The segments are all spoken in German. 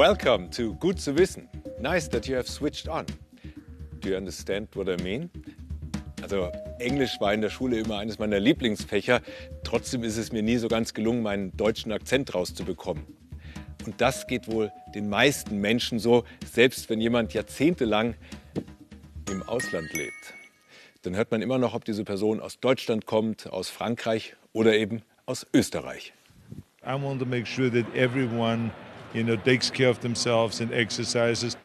Welcome to Gut zu wissen. Nice that you have switched on. Do you understand what I mean? Also Englisch war in der Schule immer eines meiner Lieblingsfächer. Trotzdem ist es mir nie so ganz gelungen, meinen deutschen Akzent rauszubekommen. Und das geht wohl den meisten Menschen so, selbst wenn jemand jahrzehntelang im Ausland lebt. Dann hört man immer noch, ob diese Person aus Deutschland kommt, aus Frankreich oder eben aus Österreich. I want to make sure that everyone, you know, takes care of themselves and exercises.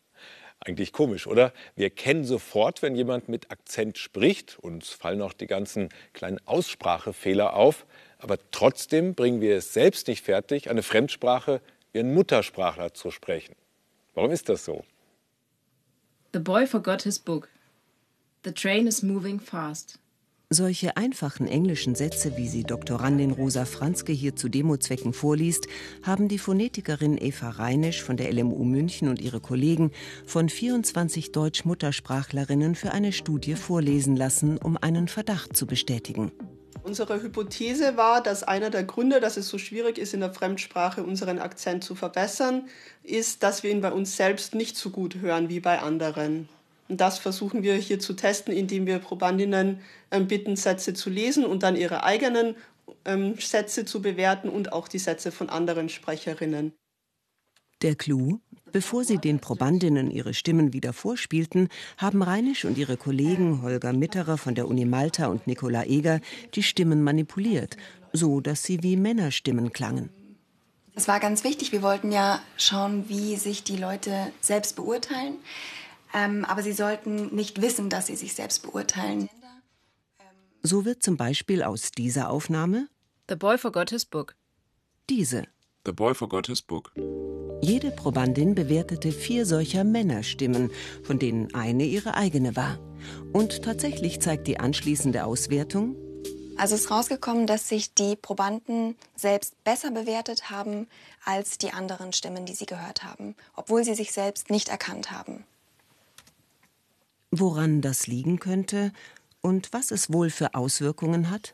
Eigentlich komisch, oder? Wir kennen sofort, wenn jemand mit Akzent spricht. Uns fallen auch die ganzen kleinen Aussprachefehler auf. Aber trotzdem bringen wir es selbst nicht fertig, eine Fremdsprache wie ein Muttersprachler zu sprechen. Warum ist das so? The boy forgot his book. The train is moving fast. Solche einfachen englischen Sätze, wie sie Doktorandin Rosa Franzke hier zu Demozwecken vorliest, haben die Phonetikerin Eva Reinisch von der LMU München und ihre Kollegen von 24 Deutsch-Muttersprachlerinnen für eine Studie vorlesen lassen, um einen Verdacht zu bestätigen. Unsere Hypothese war, dass einer der Gründe, dass es so schwierig ist, in der Fremdsprache unseren Akzent zu verbessern, ist, dass wir ihn bei uns selbst nicht so gut hören wie bei anderen. Und das versuchen wir hier zu testen, indem wir Probandinnen ähm, bitten, Sätze zu lesen und dann ihre eigenen ähm, Sätze zu bewerten und auch die Sätze von anderen Sprecherinnen. Der Clou? Bevor sie den Probandinnen ihre Stimmen wieder vorspielten, haben Reinisch und ihre Kollegen Holger Mitterer von der Uni Malta und Nicola Eger die Stimmen manipuliert, so dass sie wie Männerstimmen klangen. Das war ganz wichtig. Wir wollten ja schauen, wie sich die Leute selbst beurteilen. Ähm, aber sie sollten nicht wissen, dass sie sich selbst beurteilen. So wird zum Beispiel aus dieser Aufnahme The boy forgot his book. diese. The boy forgot his book. Jede Probandin bewertete vier solcher Männerstimmen, von denen eine ihre eigene war. Und tatsächlich zeigt die anschließende Auswertung, Also ist rausgekommen, dass sich die Probanden selbst besser bewertet haben als die anderen Stimmen, die sie gehört haben, obwohl sie sich selbst nicht erkannt haben. Woran das liegen könnte und was es wohl für Auswirkungen hat.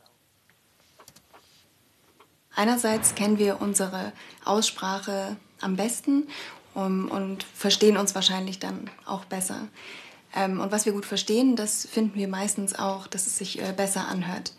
Einerseits kennen wir unsere Aussprache am besten um, und verstehen uns wahrscheinlich dann auch besser. Ähm, und was wir gut verstehen, das finden wir meistens auch, dass es sich äh, besser anhört.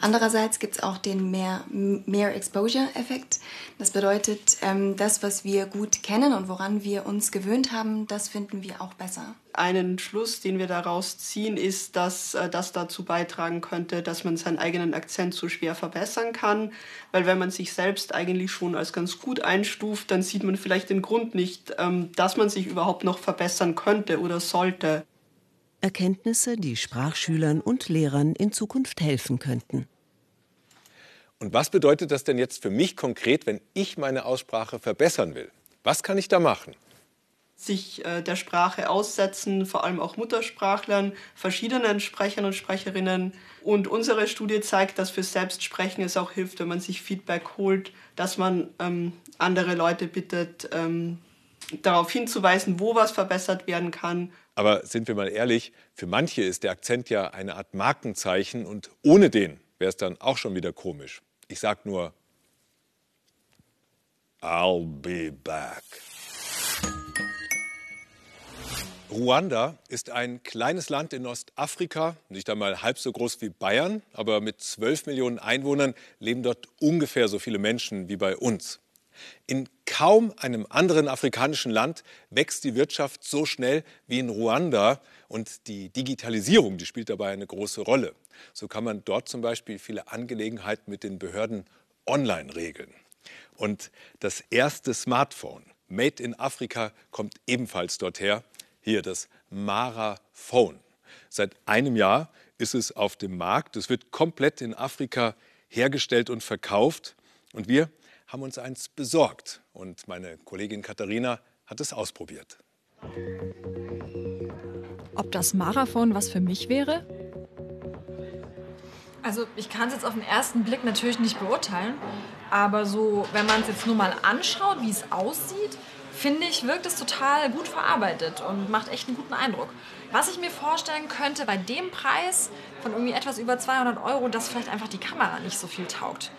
Andererseits gibt es auch den mehr, mehr Exposure-Effekt. Das bedeutet, ähm, das, was wir gut kennen und woran wir uns gewöhnt haben, das finden wir auch besser. Einen Schluss, den wir daraus ziehen, ist, dass äh, das dazu beitragen könnte, dass man seinen eigenen Akzent so schwer verbessern kann. Weil wenn man sich selbst eigentlich schon als ganz gut einstuft, dann sieht man vielleicht den Grund nicht, ähm, dass man sich überhaupt noch verbessern könnte oder sollte. Erkenntnisse, die Sprachschülern und Lehrern in Zukunft helfen könnten. Und was bedeutet das denn jetzt für mich konkret, wenn ich meine Aussprache verbessern will? Was kann ich da machen? Sich äh, der Sprache aussetzen, vor allem auch Muttersprachlern, verschiedenen Sprechern und Sprecherinnen. Und unsere Studie zeigt, dass für Selbstsprechen es auch hilft, wenn man sich Feedback holt, dass man ähm, andere Leute bittet, ähm, darauf hinzuweisen, wo was verbessert werden kann. Aber sind wir mal ehrlich, für manche ist der Akzent ja eine Art Markenzeichen und ohne den wäre es dann auch schon wieder komisch. Ich sag nur, I'll be back. Ruanda ist ein kleines Land in Ostafrika, nicht einmal halb so groß wie Bayern, aber mit 12 Millionen Einwohnern leben dort ungefähr so viele Menschen wie bei uns. In kaum einem anderen afrikanischen Land wächst die Wirtschaft so schnell wie in Ruanda und die Digitalisierung, die spielt dabei eine große Rolle. So kann man dort zum Beispiel viele Angelegenheiten mit den Behörden online regeln. Und das erste Smartphone, Made in Afrika, kommt ebenfalls dorthin. Hier das Mara Phone. Seit einem Jahr ist es auf dem Markt. Es wird komplett in Afrika hergestellt und verkauft. Und wir haben uns eins besorgt. Und meine Kollegin Katharina hat es ausprobiert. Ob das Marathon was für mich wäre? Also ich kann es jetzt auf den ersten Blick natürlich nicht beurteilen, aber so, wenn man es jetzt nur mal anschaut, wie es aussieht, finde ich, wirkt es total gut verarbeitet und macht echt einen guten Eindruck. Was ich mir vorstellen könnte, bei dem Preis von irgendwie etwas über 200 Euro, dass vielleicht einfach die Kamera nicht so viel taugt.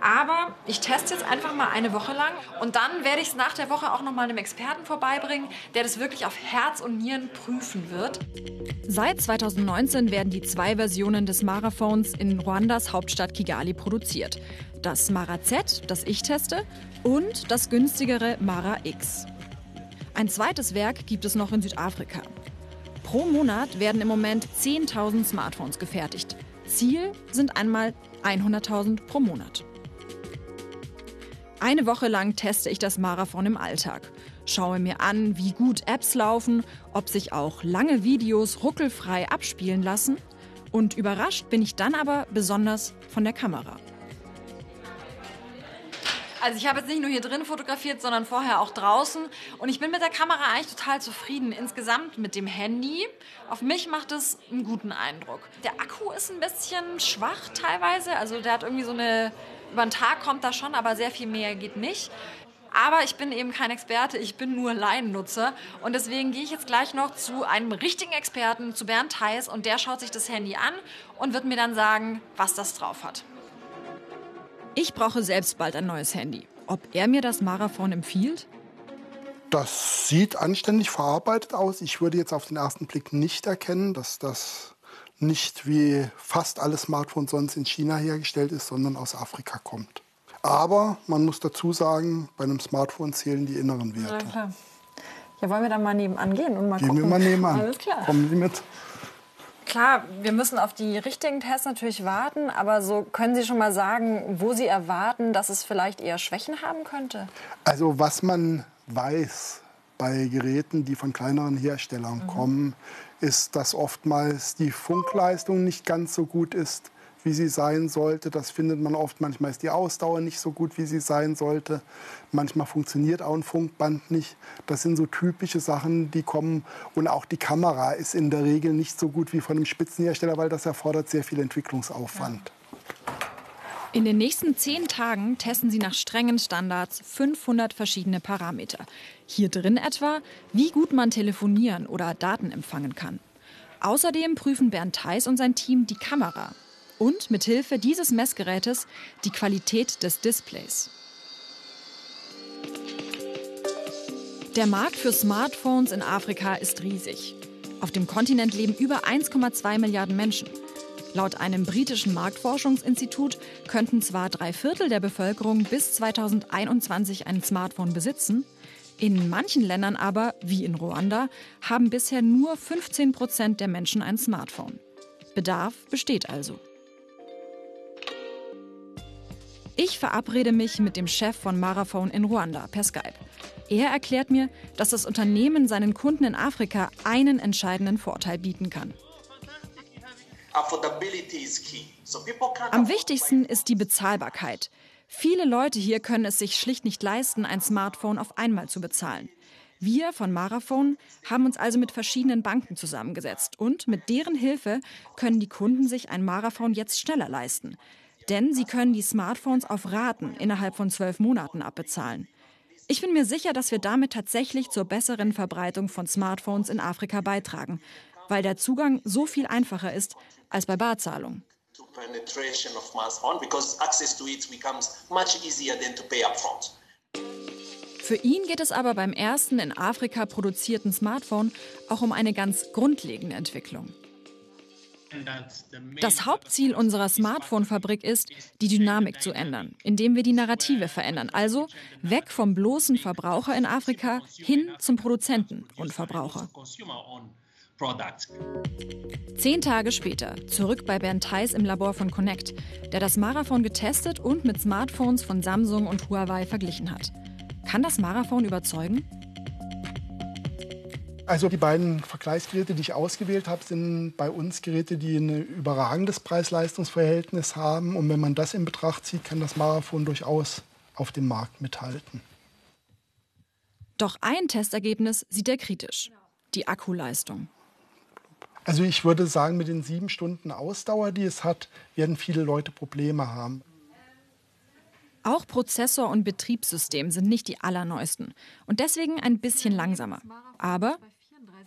Aber ich teste jetzt einfach mal eine Woche lang und dann werde ich es nach der Woche auch noch mal einem Experten vorbeibringen, der das wirklich auf Herz und Nieren prüfen wird. Seit 2019 werden die zwei Versionen des Maraphones in Ruandas Hauptstadt Kigali produziert. Das Mara Z, das ich teste, und das günstigere Mara X. Ein zweites Werk gibt es noch in Südafrika. Pro Monat werden im Moment 10.000 Smartphones gefertigt. Ziel sind einmal 100.000 pro Monat. Eine Woche lang teste ich das Marathon im Alltag. Schaue mir an, wie gut Apps laufen, ob sich auch lange Videos ruckelfrei abspielen lassen. Und überrascht bin ich dann aber besonders von der Kamera. Also ich habe jetzt nicht nur hier drin fotografiert, sondern vorher auch draußen. Und ich bin mit der Kamera eigentlich total zufrieden. Insgesamt mit dem Handy. Auf mich macht es einen guten Eindruck. Der Akku ist ein bisschen schwach teilweise. Also der hat irgendwie so eine... Über den Tag kommt da schon, aber sehr viel mehr geht nicht. Aber ich bin eben kein Experte, ich bin nur Laiennutzer. Und deswegen gehe ich jetzt gleich noch zu einem richtigen Experten, zu Bernd Theis. Und der schaut sich das Handy an und wird mir dann sagen, was das drauf hat. Ich brauche selbst bald ein neues Handy. Ob er mir das Marathon empfiehlt? Das sieht anständig verarbeitet aus. Ich würde jetzt auf den ersten Blick nicht erkennen, dass das nicht wie fast alle Smartphones sonst in China hergestellt ist, sondern aus Afrika kommt. Aber man muss dazu sagen, bei einem Smartphone zählen die inneren Werte. Ja. Ja, wollen wir dann mal nebenan gehen und mal Gehen gucken? wir mal nebenan. Alles klar. Kommen Sie mit. Klar, wir müssen auf die richtigen Tests natürlich warten, aber so können Sie schon mal sagen, wo Sie erwarten, dass es vielleicht eher Schwächen haben könnte? Also was man weiß bei Geräten, die von kleineren Herstellern Mhm. kommen, ist, dass oftmals die Funkleistung nicht ganz so gut ist, wie sie sein sollte. Das findet man oft. Manchmal ist die Ausdauer nicht so gut, wie sie sein sollte. Manchmal funktioniert auch ein Funkband nicht. Das sind so typische Sachen, die kommen. Und auch die Kamera ist in der Regel nicht so gut wie von einem Spitzenhersteller, weil das erfordert sehr viel Entwicklungsaufwand. In den nächsten zehn Tagen testen sie nach strengen Standards 500 verschiedene Parameter. Hier drin etwa, wie gut man telefonieren oder Daten empfangen kann. Außerdem prüfen Bernd Theis und sein Team die Kamera und mit Hilfe dieses Messgerätes die Qualität des Displays. Der Markt für Smartphones in Afrika ist riesig. Auf dem Kontinent leben über 1,2 Milliarden Menschen. Laut einem britischen Marktforschungsinstitut könnten zwar drei Viertel der Bevölkerung bis 2021 ein Smartphone besitzen, in manchen Ländern aber, wie in Ruanda, haben bisher nur 15 Prozent der Menschen ein Smartphone. Bedarf besteht also. Ich verabrede mich mit dem Chef von Marathon in Ruanda per Skype. Er erklärt mir, dass das Unternehmen seinen Kunden in Afrika einen entscheidenden Vorteil bieten kann. Am wichtigsten ist die Bezahlbarkeit. Viele Leute hier können es sich schlicht nicht leisten, ein Smartphone auf einmal zu bezahlen. Wir von Marathon haben uns also mit verschiedenen Banken zusammengesetzt und mit deren Hilfe können die Kunden sich ein Marathon jetzt schneller leisten. Denn sie können die Smartphones auf Raten innerhalb von zwölf Monaten abbezahlen. Ich bin mir sicher, dass wir damit tatsächlich zur besseren Verbreitung von Smartphones in Afrika beitragen, weil der Zugang so viel einfacher ist als bei Barzahlung. Für ihn geht es aber beim ersten in Afrika produzierten Smartphone auch um eine ganz grundlegende Entwicklung. Das Hauptziel unserer Smartphone-Fabrik ist, die Dynamik zu ändern, indem wir die Narrative verändern. Also weg vom bloßen Verbraucher in Afrika hin zum Produzenten und Verbraucher. Zehn Tage später, zurück bei Bernd Theis im Labor von Connect, der das Marathon getestet und mit Smartphones von Samsung und Huawei verglichen hat. Kann das Marathon überzeugen? Also die beiden Vergleichsgeräte, die ich ausgewählt habe, sind bei uns Geräte, die ein überragendes Preis-Leistungs-Verhältnis haben. Und wenn man das in Betracht zieht, kann das Marathon durchaus auf dem Markt mithalten. Doch ein Testergebnis sieht er kritisch. Die Akkuleistung. Also ich würde sagen, mit den sieben Stunden Ausdauer, die es hat, werden viele Leute Probleme haben. Auch Prozessor und Betriebssystem sind nicht die allerneuesten und deswegen ein bisschen langsamer. Aber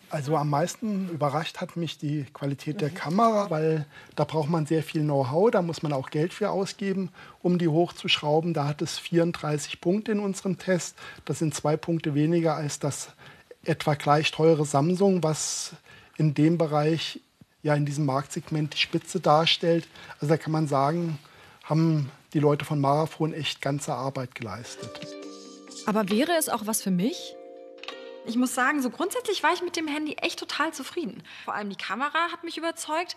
Also am meisten überrascht hat mich die Qualität der Kamera, weil da braucht man sehr viel Know-how, da muss man auch Geld für ausgeben, um die hochzuschrauben. Da hat es 34 Punkte in unserem Test. Das sind zwei Punkte weniger als das etwa gleich teure Samsung, was in dem Bereich, ja in diesem Marktsegment die Spitze darstellt. Also da kann man sagen, haben die Leute von Marathon echt ganze Arbeit geleistet. Aber wäre es auch was für mich? Ich muss sagen, so grundsätzlich war ich mit dem Handy echt total zufrieden. Vor allem die Kamera hat mich überzeugt.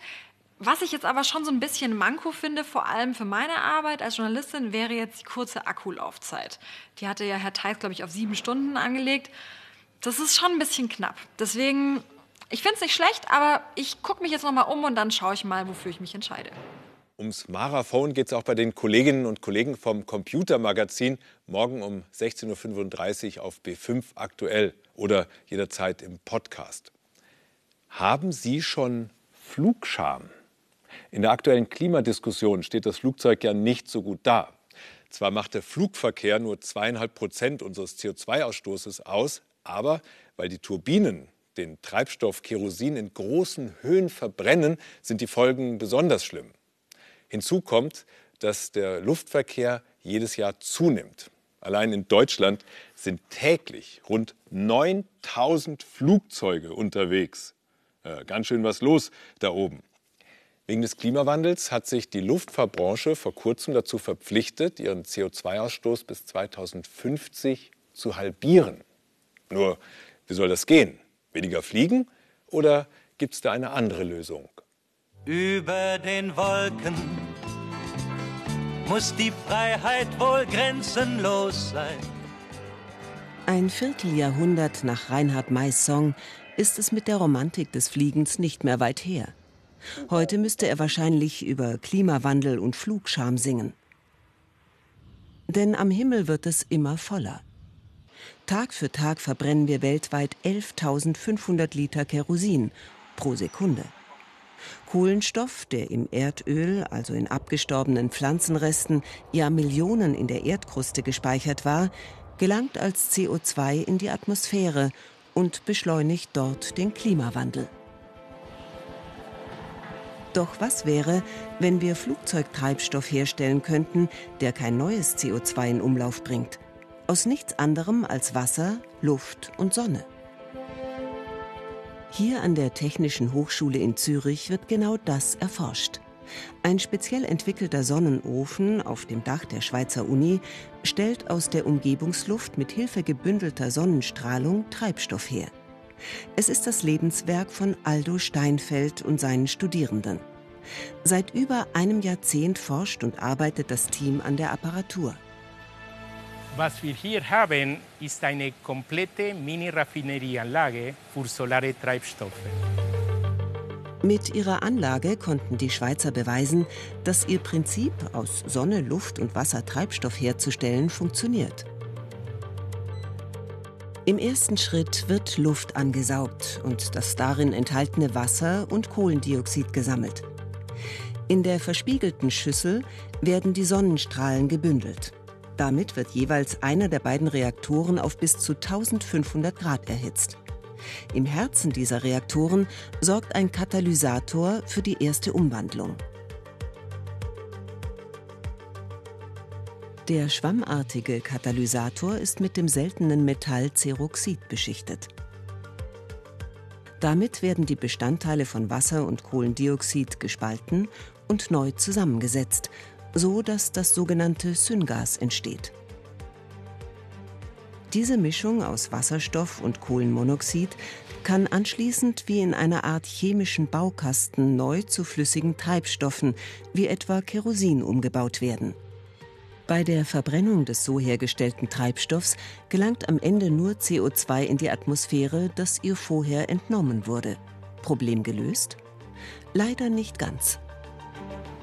Was ich jetzt aber schon so ein bisschen Manko finde, vor allem für meine Arbeit als Journalistin, wäre jetzt die kurze Akkulaufzeit. Die hatte ja Herr Theis, glaube ich, auf sieben Stunden angelegt. Das ist schon ein bisschen knapp. Deswegen, ich finde es nicht schlecht, aber ich gucke mich jetzt noch mal um und dann schaue ich mal, wofür ich mich entscheide. Ums Maraphone geht es auch bei den Kolleginnen und Kollegen vom Computermagazin morgen um 16.35 Uhr auf B5 aktuell oder jederzeit im Podcast. Haben Sie schon Flugscham? In der aktuellen Klimadiskussion steht das Flugzeug ja nicht so gut da. Zwar macht der Flugverkehr nur zweieinhalb Prozent unseres CO2-Ausstoßes aus, aber weil die Turbinen den Treibstoff Kerosin in großen Höhen verbrennen, sind die Folgen besonders schlimm. Hinzu kommt, dass der Luftverkehr jedes Jahr zunimmt. Allein in Deutschland sind täglich rund 9000 Flugzeuge unterwegs. Äh, ganz schön was los da oben. Wegen des Klimawandels hat sich die Luftfahrtbranche vor kurzem dazu verpflichtet, ihren CO2-Ausstoß bis 2050 zu halbieren. Nur, wie soll das gehen? Weniger fliegen oder gibt es da eine andere Lösung? Über den Wolken muss die Freiheit wohl grenzenlos sein. Ein Vierteljahrhundert nach Reinhard Mays Song ist es mit der Romantik des Fliegens nicht mehr weit her. Heute müsste er wahrscheinlich über Klimawandel und Flugscham singen. Denn am Himmel wird es immer voller. Tag für Tag verbrennen wir weltweit 11.500 Liter Kerosin pro Sekunde. Kohlenstoff, der im Erdöl, also in abgestorbenen Pflanzenresten, ja Millionen in der Erdkruste gespeichert war, gelangt als CO2 in die Atmosphäre und beschleunigt dort den Klimawandel. Doch was wäre, wenn wir Flugzeugtreibstoff herstellen könnten, der kein neues CO2 in Umlauf bringt? Aus nichts anderem als Wasser, Luft und Sonne. Hier an der Technischen Hochschule in Zürich wird genau das erforscht. Ein speziell entwickelter Sonnenofen auf dem Dach der Schweizer Uni stellt aus der Umgebungsluft mit Hilfe gebündelter Sonnenstrahlung Treibstoff her. Es ist das Lebenswerk von Aldo Steinfeld und seinen Studierenden. Seit über einem Jahrzehnt forscht und arbeitet das Team an der Apparatur. Was wir hier haben, ist eine komplette Mini-Raffinerieanlage für solare Treibstoffe. Mit ihrer Anlage konnten die Schweizer beweisen, dass ihr Prinzip, aus Sonne, Luft und Wasser Treibstoff herzustellen, funktioniert. Im ersten Schritt wird Luft angesaugt und das darin enthaltene Wasser und Kohlendioxid gesammelt. In der verspiegelten Schüssel werden die Sonnenstrahlen gebündelt. Damit wird jeweils einer der beiden Reaktoren auf bis zu 1500 Grad erhitzt. Im Herzen dieser Reaktoren sorgt ein Katalysator für die erste Umwandlung. Der schwammartige Katalysator ist mit dem seltenen Metall Ceroxid beschichtet. Damit werden die Bestandteile von Wasser und Kohlendioxid gespalten und neu zusammengesetzt, so dass das sogenannte Syngas entsteht. Diese Mischung aus Wasserstoff und Kohlenmonoxid kann anschließend wie in einer Art chemischen Baukasten neu zu flüssigen Treibstoffen wie etwa Kerosin umgebaut werden. Bei der Verbrennung des so hergestellten Treibstoffs gelangt am Ende nur CO2 in die Atmosphäre, das ihr vorher entnommen wurde. Problem gelöst? Leider nicht ganz.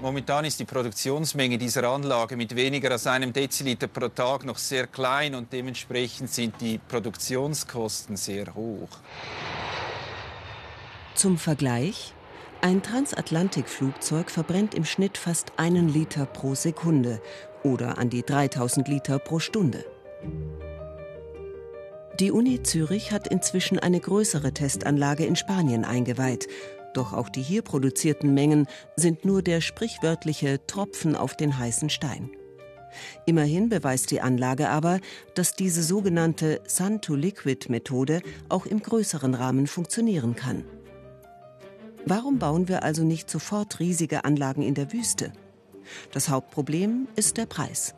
Momentan ist die Produktionsmenge dieser Anlage mit weniger als einem Deziliter pro Tag noch sehr klein und dementsprechend sind die Produktionskosten sehr hoch. Zum Vergleich, ein Transatlantikflugzeug verbrennt im Schnitt fast einen Liter pro Sekunde oder an die 3000 Liter pro Stunde. Die Uni Zürich hat inzwischen eine größere Testanlage in Spanien eingeweiht. Doch auch die hier produzierten Mengen sind nur der sprichwörtliche Tropfen auf den heißen Stein. Immerhin beweist die Anlage aber, dass diese sogenannte Sun-to-Liquid-Methode auch im größeren Rahmen funktionieren kann. Warum bauen wir also nicht sofort riesige Anlagen in der Wüste? Das Hauptproblem ist der Preis.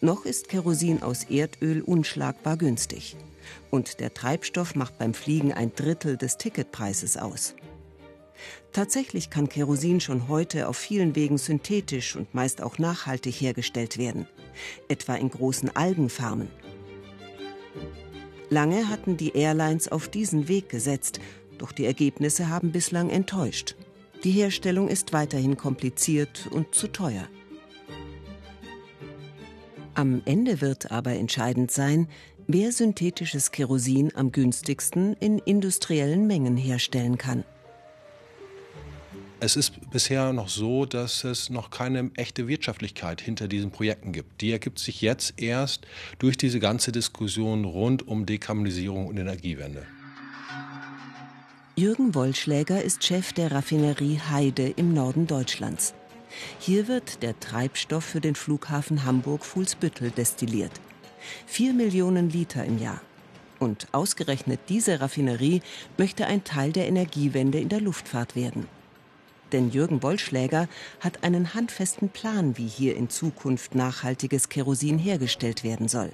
Noch ist Kerosin aus Erdöl unschlagbar günstig. Und der Treibstoff macht beim Fliegen ein Drittel des Ticketpreises aus. Tatsächlich kann Kerosin schon heute auf vielen Wegen synthetisch und meist auch nachhaltig hergestellt werden, etwa in großen Algenfarmen. Lange hatten die Airlines auf diesen Weg gesetzt, doch die Ergebnisse haben bislang enttäuscht. Die Herstellung ist weiterhin kompliziert und zu teuer. Am Ende wird aber entscheidend sein, wer synthetisches Kerosin am günstigsten in industriellen Mengen herstellen kann. Es ist bisher noch so, dass es noch keine echte Wirtschaftlichkeit hinter diesen Projekten gibt. Die ergibt sich jetzt erst durch diese ganze Diskussion rund um Dekarbonisierung und Energiewende. Jürgen Wollschläger ist Chef der Raffinerie Heide im Norden Deutschlands. Hier wird der Treibstoff für den Flughafen Hamburg-Fuhlsbüttel destilliert. Vier Millionen Liter im Jahr. Und ausgerechnet diese Raffinerie möchte ein Teil der Energiewende in der Luftfahrt werden. Denn Jürgen Wollschläger hat einen handfesten Plan, wie hier in Zukunft nachhaltiges Kerosin hergestellt werden soll.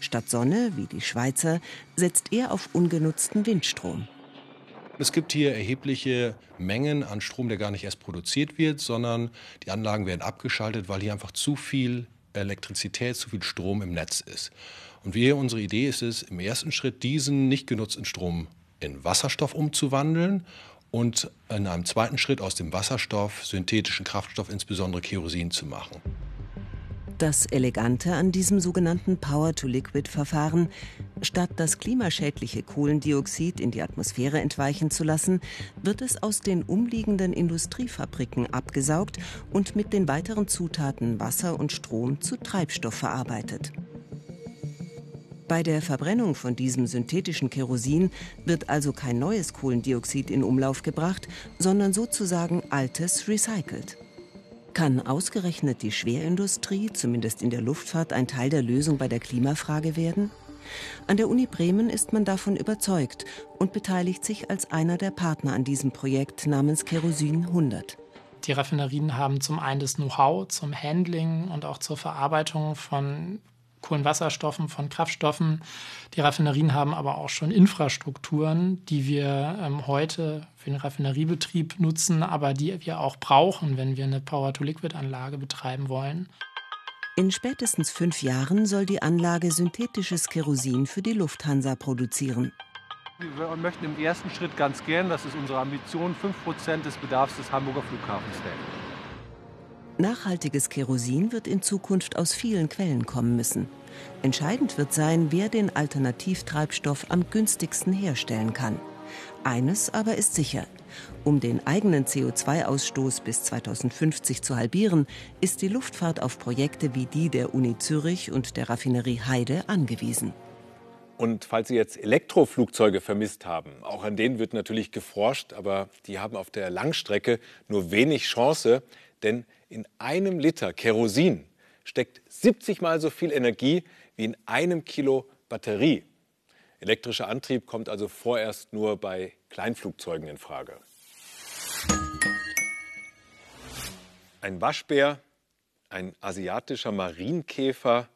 Statt Sonne, wie die Schweizer, setzt er auf ungenutzten Windstrom. Es gibt hier erhebliche Mengen an Strom, der gar nicht erst produziert wird, sondern die Anlagen werden abgeschaltet, weil hier einfach zu viel Elektrizität, zu viel Strom im Netz ist. Und wir, unsere Idee ist es, im ersten Schritt diesen nicht genutzten Strom in Wasserstoff umzuwandeln und in einem zweiten Schritt aus dem Wasserstoff synthetischen Kraftstoff, insbesondere Kerosin, zu machen. Das Elegante an diesem sogenannten Power-to-Liquid-Verfahren, statt das klimaschädliche Kohlendioxid in die Atmosphäre entweichen zu lassen, wird es aus den umliegenden Industriefabriken abgesaugt und mit den weiteren Zutaten Wasser und Strom zu Treibstoff verarbeitet. Bei der Verbrennung von diesem synthetischen Kerosin wird also kein neues Kohlendioxid in Umlauf gebracht, sondern sozusagen altes recycelt. Kann ausgerechnet die Schwerindustrie, zumindest in der Luftfahrt, ein Teil der Lösung bei der Klimafrage werden? An der Uni Bremen ist man davon überzeugt und beteiligt sich als einer der Partner an diesem Projekt namens Kerosin 100. Die Raffinerien haben zum einen das Know-how zum Handling und auch zur Verarbeitung von Kohlenwasserstoffen, von Kraftstoffen. Die Raffinerien haben aber auch schon Infrastrukturen, die wir ähm, heute für den Raffineriebetrieb nutzen, aber die wir auch brauchen, wenn wir eine Power-to-Liquid-Anlage betreiben wollen. In spätestens fünf Jahren soll die Anlage synthetisches Kerosin für die Lufthansa produzieren. Wir möchten im ersten Schritt ganz gern, das ist unsere Ambition, 5% des Bedarfs des Hamburger Flughafens decken. Nachhaltiges Kerosin wird in Zukunft aus vielen Quellen kommen müssen. Entscheidend wird sein, wer den Alternativtreibstoff am günstigsten herstellen kann. Eines aber ist sicher. Um den eigenen CO2-Ausstoß bis 2050 zu halbieren, ist die Luftfahrt auf Projekte wie die der Uni Zürich und der Raffinerie Heide angewiesen. Und falls Sie jetzt Elektroflugzeuge vermisst haben, auch an denen wird natürlich geforscht, aber die haben auf der Langstrecke nur wenig Chance, denn in einem Liter Kerosin steckt 70 mal so viel Energie wie in einem Kilo Batterie. Elektrischer Antrieb kommt also vorerst nur bei Kleinflugzeugen in Frage. Ein Waschbär, ein asiatischer Marienkäfer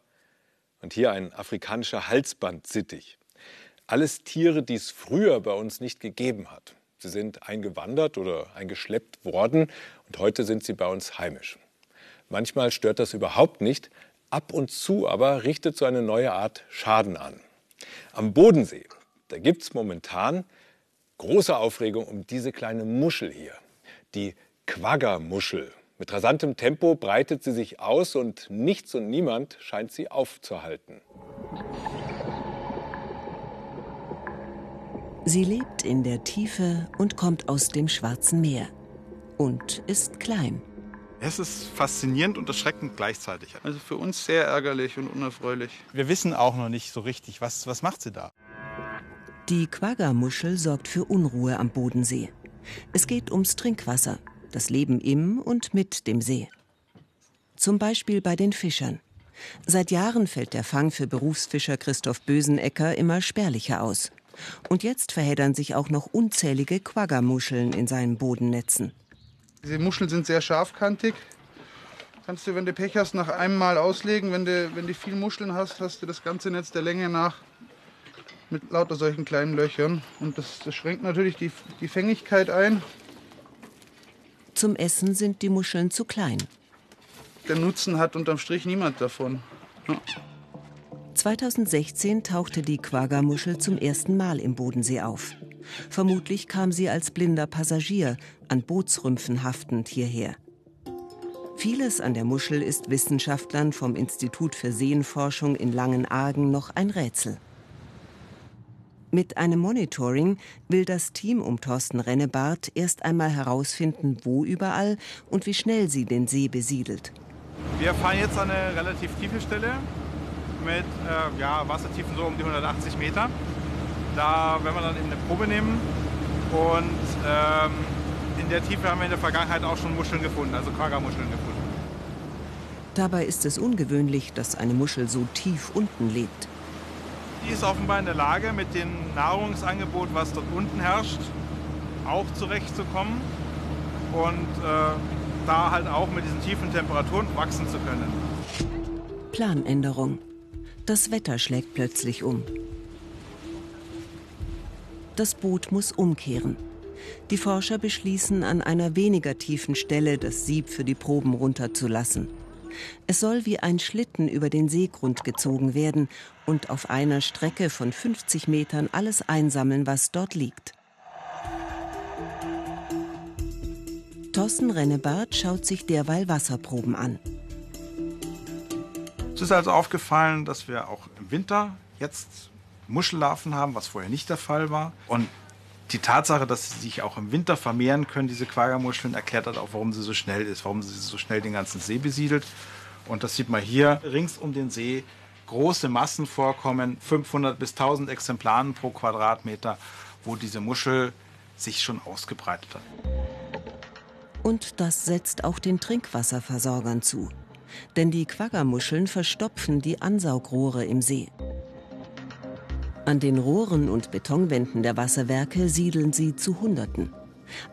und hier ein afrikanischer Halsbandsittich. Alles Tiere, die es früher bei uns nicht gegeben hat. Sie sind eingewandert oder eingeschleppt worden und heute sind sie bei uns heimisch. Manchmal stört das überhaupt nicht, ab und zu aber richtet so eine neue Art Schaden an. Am Bodensee, da gibt es momentan große Aufregung um diese kleine Muschel hier, die Quaggermuschel. Mit rasantem Tempo breitet sie sich aus und nichts und niemand scheint sie aufzuhalten. Sie lebt in der Tiefe und kommt aus dem Schwarzen Meer und ist klein. Es ist faszinierend und erschreckend gleichzeitig. Also für uns sehr ärgerlich und unerfreulich. Wir wissen auch noch nicht so richtig, was, was macht sie da. Die Quagga-Muschel sorgt für Unruhe am Bodensee. Es geht ums Trinkwasser, das Leben im und mit dem See. Zum Beispiel bei den Fischern. Seit Jahren fällt der Fang für Berufsfischer Christoph Bösenecker immer spärlicher aus. Und jetzt verheddern sich auch noch unzählige Quagga-Muscheln in seinen Bodennetzen. Diese Muscheln sind sehr scharfkantig. Kannst du, wenn du Pech hast, nach einem Mal auslegen. Wenn du, wenn du viel Muscheln hast, hast du das ganze Netz der Länge nach mit lauter solchen kleinen Löchern. Und das, das schränkt natürlich die, die Fängigkeit ein. Zum Essen sind die Muscheln zu klein. Der Nutzen hat unterm Strich niemand davon. Ja. 2016 tauchte die Quagga-Muschel zum ersten Mal im Bodensee auf. Vermutlich kam sie als blinder Passagier, an Bootsrümpfen haftend, hierher. Vieles an der Muschel ist Wissenschaftlern vom Institut für Seenforschung in Langenargen noch ein Rätsel. Mit einem Monitoring will das Team um Thorsten Rennebart erst einmal herausfinden, wo überall und wie schnell sie den See besiedelt. Wir fahren jetzt an eine relativ tiefe Stelle mit äh, ja, Wassertiefen so um die 180 Meter. Da werden wir dann eben eine Probe nehmen und ähm, in der Tiefe haben wir in der Vergangenheit auch schon Muscheln gefunden, also Quagga-Muscheln gefunden. Dabei ist es ungewöhnlich, dass eine Muschel so tief unten lebt. Die ist offenbar in der Lage, mit dem Nahrungsangebot, was dort unten herrscht, auch zurechtzukommen und äh, da halt auch mit diesen tiefen Temperaturen wachsen zu können. Planänderung. Das Wetter schlägt plötzlich um. Das Boot muss umkehren. Die Forscher beschließen, an einer weniger tiefen Stelle das Sieb für die Proben runterzulassen. Es soll wie ein Schlitten über den Seegrund gezogen werden und auf einer Strecke von 50 Metern alles einsammeln, was dort liegt. Thorsten Rennebart schaut sich derweil Wasserproben an. Es ist also aufgefallen, dass wir auch im Winter jetzt Muschellarven haben, was vorher nicht der Fall war. Und die Tatsache, dass sie sich auch im Winter vermehren können, diese Quagga-Muscheln, erklärt halt auch, warum sie so schnell ist, warum sie so schnell den ganzen See besiedelt. Und das sieht man hier rings um den See. Große Massen vorkommen, 500 bis 1000 Exemplaren pro Quadratmeter, wo diese Muschel sich schon ausgebreitet hat. Und das setzt auch den Trinkwasserversorgern zu. Denn die Quagga-Muscheln verstopfen die Ansaugrohre im See. An den Rohren und Betonwänden der Wasserwerke siedeln sie zu Hunderten.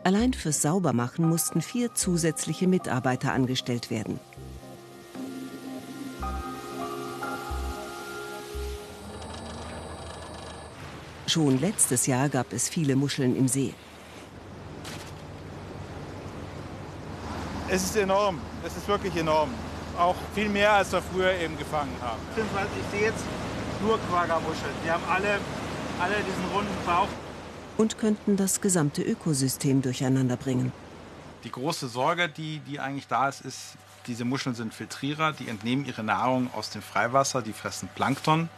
Allein fürs Saubermachen mussten vier zusätzliche Mitarbeiter angestellt werden. Schon letztes Jahr gab es viele Muscheln im See. Es ist enorm, es ist wirklich enorm. Auch viel mehr, als wir früher eben gefangen haben. Ich sehe jetzt nur Quagga-Muscheln. Die haben alle, alle diesen runden Bauch. Und könnten das gesamte Ökosystem durcheinander bringen. Die große Sorge, die, die eigentlich da ist, ist, diese Muscheln sind Filtrierer, die entnehmen ihre Nahrung aus dem Freiwasser, die fressen Plankton.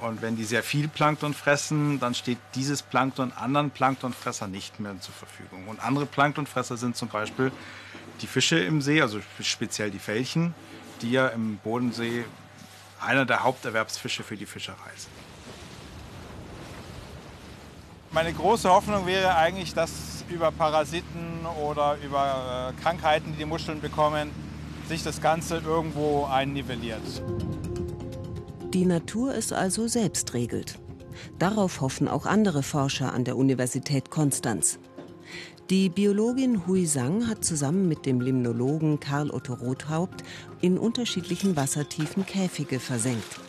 Und wenn die sehr viel Plankton fressen, dann steht dieses Plankton anderen Planktonfresser nicht mehr zur Verfügung. Und andere Planktonfresser sind zum Beispiel die Fische im See, also speziell die Felchen, die ja im Bodensee einer der Haupterwerbsfische für die Fischerei sind. Meine große Hoffnung wäre eigentlich, dass über Parasiten oder über äh, Krankheiten, die die Muscheln bekommen, sich das Ganze irgendwo einnivelliert. Die Natur es also selbst regelt. Darauf hoffen auch andere Forscher an der Universität Konstanz. Die Biologin Hui Sang hat zusammen mit dem Limnologen Karl Otto Rothaupt in unterschiedlichen Wassertiefen Käfige versenkt.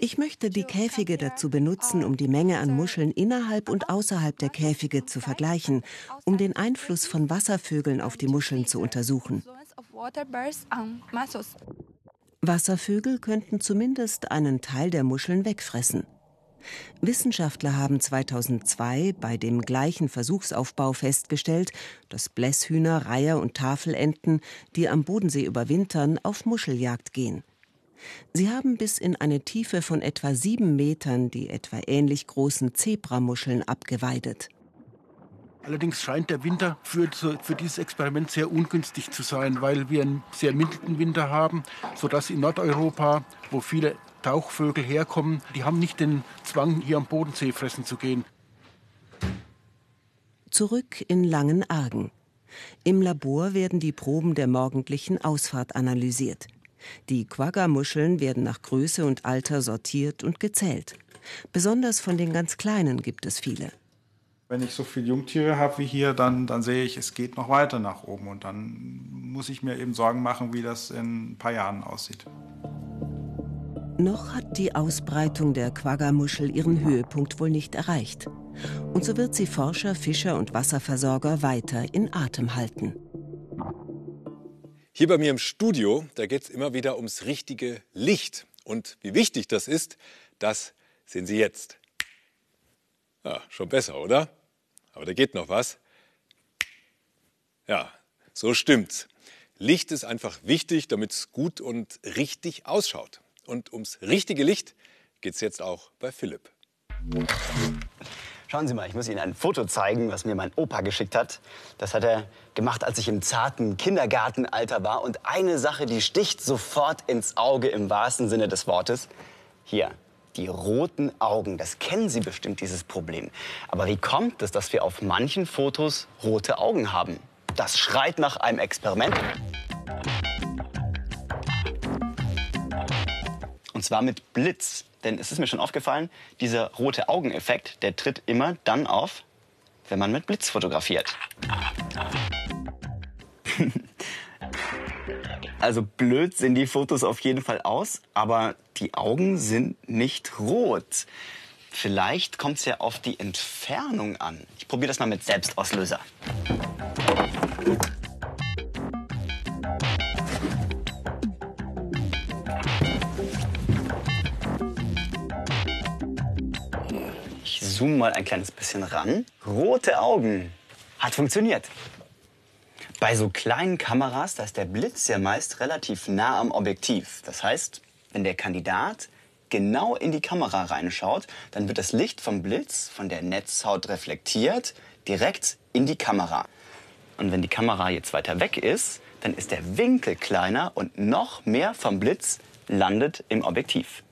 Ich möchte die Käfige dazu benutzen, um die Menge an Muscheln innerhalb und außerhalb der Käfige zu vergleichen, um den Einfluss von Wasservögeln auf die Muscheln zu untersuchen. Wasservögel könnten zumindest einen Teil der Muscheln wegfressen. Wissenschaftler haben 2002 bei dem gleichen Versuchsaufbau festgestellt, dass Blässhühner, Reiher und Tafelenten, die am Bodensee überwintern, auf Muscheljagd gehen. Sie haben bis in eine Tiefe von etwa sieben Metern die etwa ähnlich großen Zebramuscheln abgeweidet. Allerdings scheint der Winter für, für dieses Experiment sehr ungünstig zu sein, weil wir einen sehr milden Winter haben, sodass in Nordeuropa, wo viele Tauchvögel herkommen, die haben nicht den Zwang, hier am Bodensee fressen zu gehen. Zurück in Langenargen. Im Labor werden die Proben der morgendlichen Ausfahrt analysiert. Die Quagga-Muscheln werden nach Größe und Alter sortiert und gezählt. Besonders von den ganz kleinen gibt es viele. Wenn ich so viele Jungtiere habe wie hier, dann, dann sehe ich, es geht noch weiter nach oben. Und dann muss ich mir eben Sorgen machen, wie das in ein paar Jahren aussieht. Noch hat die Ausbreitung der Quagga-Muschel ihren Höhepunkt wohl nicht erreicht. Und so wird sie Forscher, Fischer und Wasserversorger weiter in Atem halten. Hier bei mir im Studio, da geht es immer wieder ums richtige Licht. Und wie wichtig das ist, das sehen Sie jetzt. Ja, schon besser, oder? Aber da geht noch was. Ja, so stimmt's. Licht ist einfach wichtig, damit es gut und richtig ausschaut. Und ums richtige Licht geht es jetzt auch bei Philipp. Schauen Sie mal, ich muss Ihnen ein Foto zeigen, was mir mein Opa geschickt hat. Das hat er gemacht, als ich im zarten Kindergartenalter war. Und eine Sache, die sticht sofort ins Auge im wahrsten Sinne des Wortes. Hier, die roten Augen. Das kennen Sie bestimmt, dieses Problem. Aber wie kommt es, dass wir auf manchen Fotos rote Augen haben? Das schreit nach einem Experiment. Und zwar mit Blitz. Denn es ist mir schon aufgefallen, dieser rote Augeneffekt, der tritt immer dann auf, wenn man mit Blitz fotografiert. also blöd sehen die Fotos auf jeden Fall aus, aber die Augen sind nicht rot. Vielleicht kommt es ja auf die Entfernung an. Ich probiere das mal mit Selbstauslöser. zoome mal ein kleines bisschen ran. Rote Augen. Hat funktioniert. Bei so kleinen Kameras, da ist der Blitz ja meist relativ nah am Objektiv. Das heißt, wenn der Kandidat genau in die Kamera reinschaut, dann wird das Licht vom Blitz von der Netzhaut reflektiert direkt in die Kamera. Und wenn die Kamera jetzt weiter weg ist, dann ist der Winkel kleiner und noch mehr vom Blitz landet im Objektiv.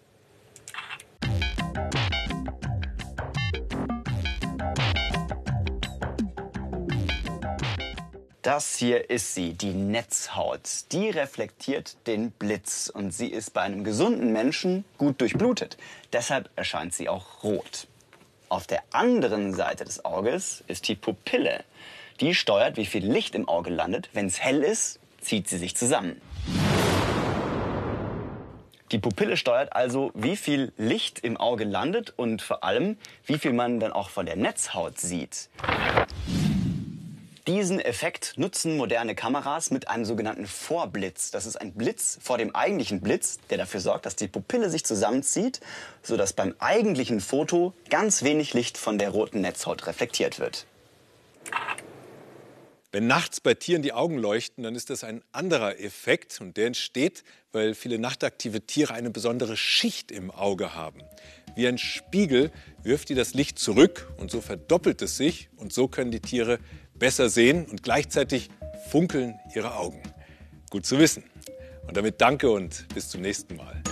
Das hier ist sie, die Netzhaut. Die reflektiert den Blitz und sie ist bei einem gesunden Menschen gut durchblutet. Deshalb erscheint sie auch rot. Auf der anderen Seite des Auges ist die Pupille. Die steuert, wie viel Licht im Auge landet. Wenn es hell ist, zieht sie sich zusammen. Die Pupille steuert also, wie viel Licht im Auge landet und vor allem, wie viel man dann auch von der Netzhaut sieht. Diesen Effekt nutzen moderne Kameras mit einem sogenannten Vorblitz. Das ist ein Blitz vor dem eigentlichen Blitz, der dafür sorgt, dass die Pupille sich zusammenzieht, sodass beim eigentlichen Foto ganz wenig Licht von der roten Netzhaut reflektiert wird. Wenn nachts bei Tieren die Augen leuchten, dann ist das ein anderer Effekt und der entsteht, weil viele nachtaktive Tiere eine besondere Schicht im Auge haben. Wie ein Spiegel wirft die das Licht zurück und so verdoppelt es sich und so können die Tiere besser sehen und gleichzeitig funkeln ihre Augen. Gut zu wissen. Und damit danke und bis zum nächsten Mal.